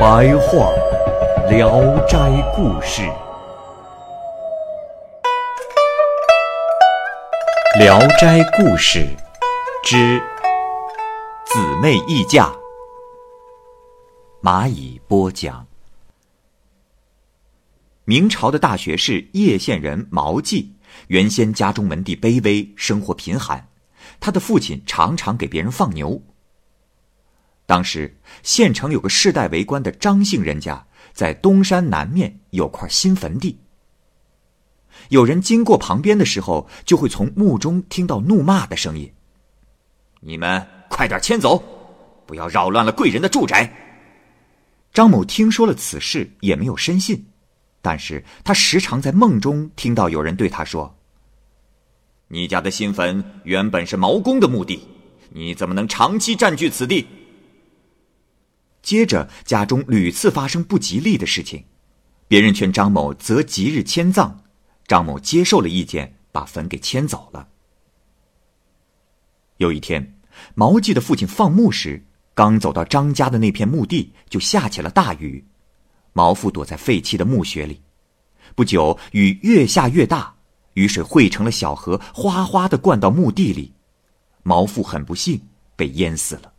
白话《聊斋故事》，《聊斋故事》之姊妹议价，蚂蚁播讲。明朝的大学士叶县人毛继，原先家中门第卑微，生活贫寒。他的父亲常常给别人放牛。当时县城有个世代为官的张姓人家，在东山南面有块新坟地。有人经过旁边的时候，就会从墓中听到怒骂的声音：“你们快点迁走，不要扰乱了贵人的住宅。”张某听说了此事，也没有深信。但是他时常在梦中听到有人对他说：“你家的新坟原本是毛公的墓地，你怎么能长期占据此地？”接着家中屡次发生不吉利的事情，别人劝张某择吉日迁葬，张某接受了意见，把坟给迁走了。有一天，毛记的父亲放牧时，刚走到张家的那片墓地，就下起了大雨。毛父躲在废弃的墓穴里，不久雨越下越大，雨水汇成了小河，哗哗的灌到墓地里。毛父很不幸被淹死了。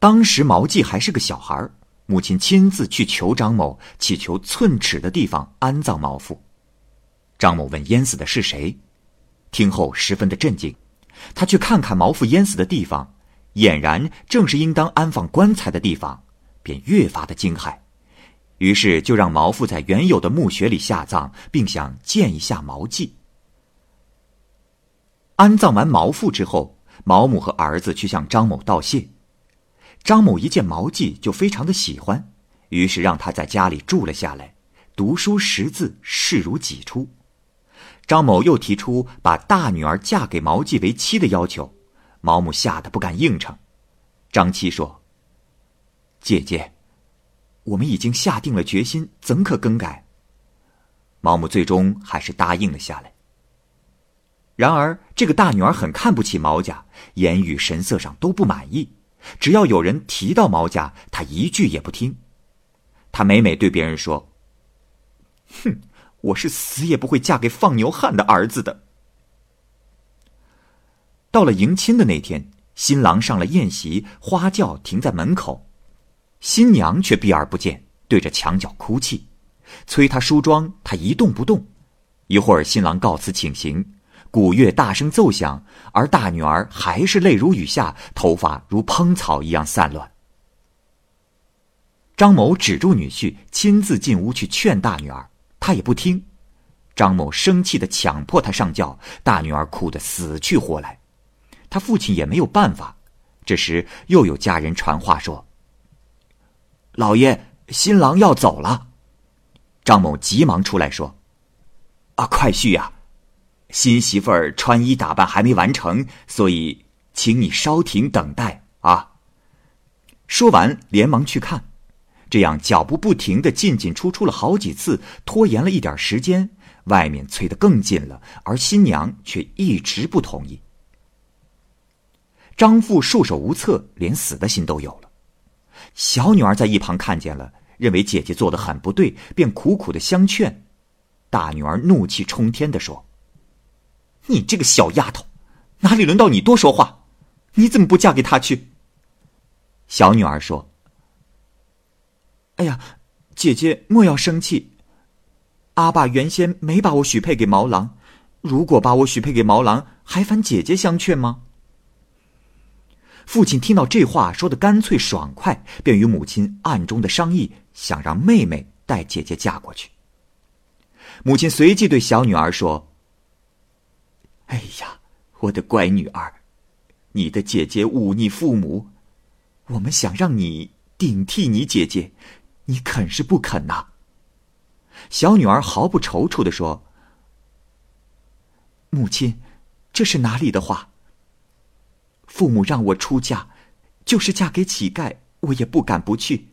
当时毛继还是个小孩母亲亲自去求张某，祈求寸尺的地方安葬毛父。张某问淹死的是谁，听后十分的震惊。他去看看毛父淹死的地方，俨然正是应当安放棺材的地方。便越发的惊骇，于是就让毛父在原有的墓穴里下葬，并想见一下毛继。安葬完毛父之后，毛母和儿子去向张某道谢。张某一见毛继就非常的喜欢，于是让他在家里住了下来，读书识字，视如己出。张某又提出把大女儿嫁给毛季为妻的要求，毛母吓得不敢应承。张七说。姐姐，我们已经下定了决心，怎可更改？毛母最终还是答应了下来。然而，这个大女儿很看不起毛家，言语神色上都不满意。只要有人提到毛家，他一句也不听。他每每对别人说：“哼，我是死也不会嫁给放牛汉的儿子的。”到了迎亲的那天，新郎上了宴席，花轿停在门口。新娘却避而不见，对着墙角哭泣，催她梳妆，她一动不动。一会儿，新郎告辞请行，鼓乐大声奏响，而大女儿还是泪如雨下，头发如蓬草一样散乱。张某止住女婿，亲自进屋去劝大女儿，她也不听。张某生气的强迫她上轿，大女儿哭得死去活来，他父亲也没有办法。这时，又有家人传话说。老爷，新郎要走了。张某急忙出来说：“啊，快婿呀，新媳妇儿穿衣打扮还没完成，所以请你稍停等待啊。”说完，连忙去看，这样脚步不停的进进出出了好几次，拖延了一点时间，外面催得更近了，而新娘却一直不同意。张父束手无策，连死的心都有了。小女儿在一旁看见了，认为姐姐做的很不对，便苦苦的相劝。大女儿怒气冲天的说：“你这个小丫头，哪里轮到你多说话？你怎么不嫁给他去？”小女儿说：“哎呀，姐姐莫要生气。阿爸原先没把我许配给毛郎，如果把我许配给毛郎，还烦姐姐相劝吗？”父亲听到这话说的干脆爽快，便与母亲暗中的商议，想让妹妹带姐姐嫁过去。母亲随即对小女儿说：“哎呀，我的乖女儿，你的姐姐忤逆父母，我们想让你顶替你姐姐，你肯是不肯呐？”小女儿毫不踌躇的说：“母亲，这是哪里的话？父母让我出嫁，就是嫁给乞丐，我也不敢不去。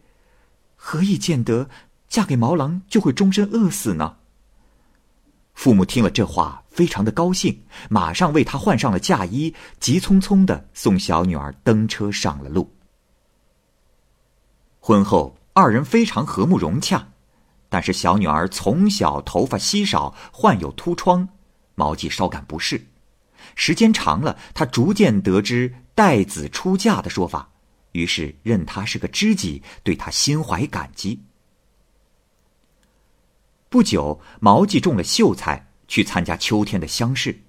何以见得嫁给毛郎就会终身饿死呢？”父母听了这话，非常的高兴，马上为她换上了嫁衣，急匆匆的送小女儿登车上了路。婚后，二人非常和睦融洽。但是小女儿从小头发稀少，患有秃疮，毛季稍感不适。时间长了，他逐渐得知待子出嫁的说法，于是认她是个知己，对她心怀感激。不久，毛季中了秀才，去参加秋天的乡试，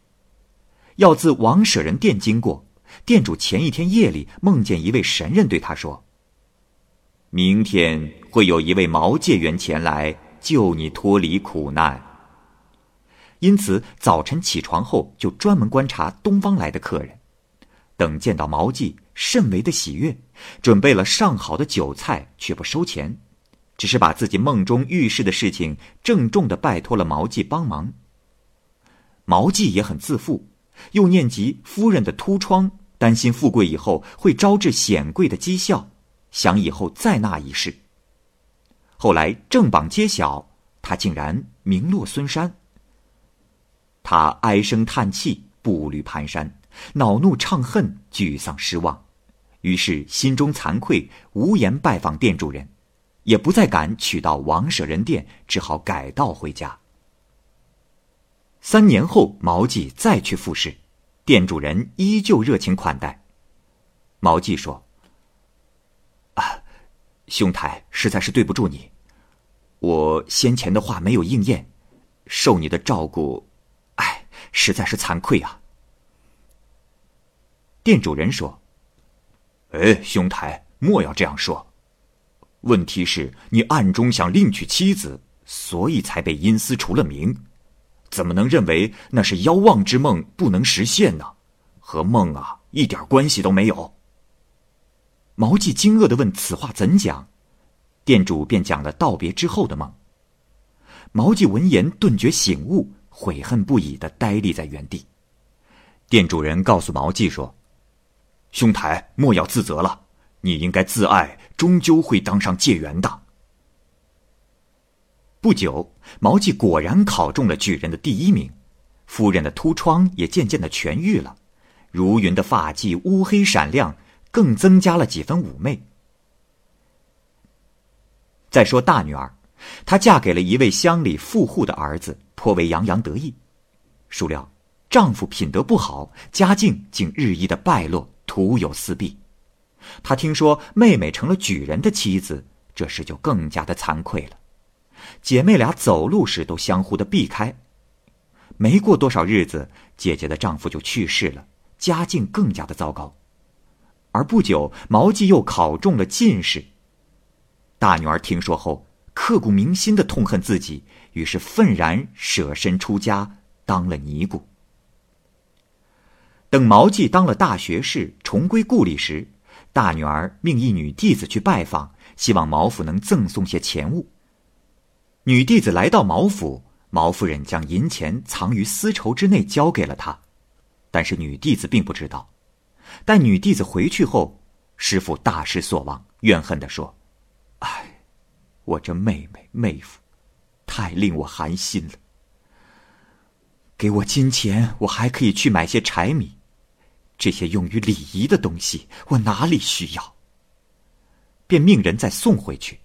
要自王舍人店经过，店主前一天夜里梦见一位神人对他说。明天会有一位毛介元前来救你脱离苦难。因此早晨起床后就专门观察东方来的客人，等见到毛季，甚为的喜悦，准备了上好的酒菜，却不收钱，只是把自己梦中遇事的事情郑重的拜托了毛季帮忙。毛季也很自负，又念及夫人的秃疮，担心富贵以后会招致显贵的讥笑。想以后再纳一世。后来正榜揭晓，他竟然名落孙山。他唉声叹气，步履蹒跚，恼怒怅恨，沮丧失望，于是心中惭愧，无颜拜访店主人，也不再敢取到王舍人店，只好改道回家。三年后，毛季再去复试，店主人依旧热情款待。毛季说。啊兄台实在是对不住你，我先前的话没有应验，受你的照顾，哎，实在是惭愧啊。店主人说：“哎，兄台莫要这样说。问题是你暗中想另娶妻子，所以才被阴司除了名，怎么能认为那是妖妄之梦不能实现呢？和梦啊一点关系都没有。”毛季惊愕的问：“此话怎讲？”店主便讲了道别之后的梦。毛季闻言顿觉醒悟，悔恨不已的呆立在原地。店主人告诉毛季说：“兄台莫要自责了，你应该自爱，终究会当上解元的。”不久，毛季果然考中了举人的第一名，夫人的秃疮也渐渐的痊愈了，如云的发髻乌黑闪亮。更增加了几分妩媚。再说大女儿，她嫁给了一位乡里富户的儿子，颇为洋洋得意。孰料丈夫品德不好，家境竟日益的败落，徒有私弊。他听说妹妹成了举人的妻子，这时就更加的惭愧了。姐妹俩走路时都相互的避开。没过多少日子，姐姐的丈夫就去世了，家境更加的糟糕。而不久，毛季又考中了进士。大女儿听说后，刻骨铭心的痛恨自己，于是愤然舍身出家，当了尼姑。等毛季当了大学士，重归故里时，大女儿命一女弟子去拜访，希望毛府能赠送些钱物。女弟子来到毛府，毛夫人将银钱藏于丝绸之内，交给了她，但是女弟子并不知道。待女弟子回去后，师傅大失所望，怨恨的说：“哎，我这妹妹妹夫，太令我寒心了。给我金钱，我还可以去买些柴米，这些用于礼仪的东西，我哪里需要？”便命人再送回去。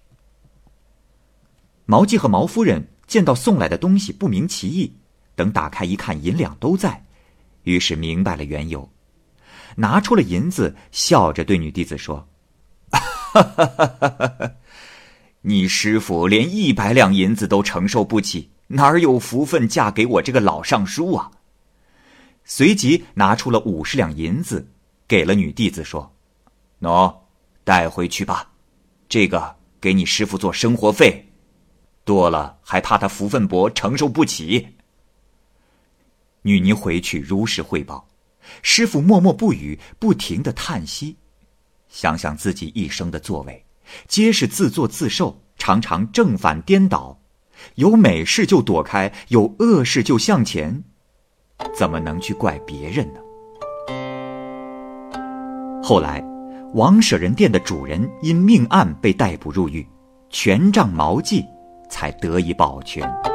毛季和毛夫人见到送来的东西不明其意，等打开一看，银两都在，于是明白了缘由。拿出了银子，笑着对女弟子说：“ 你师傅连一百两银子都承受不起，哪有福分嫁给我这个老尚书啊？”随即拿出了五十两银子，给了女弟子说：“喏，带回去吧，这个给你师傅做生活费，多了还怕他福分薄承受不起。”女尼回去如实汇报。师傅默默不语，不停的叹息。想想自己一生的作为，皆是自作自受，常常正反颠倒，有美事就躲开，有恶事就向前，怎么能去怪别人呢？后来，王舍人店的主人因命案被逮捕入狱，权杖毛记才得以保全。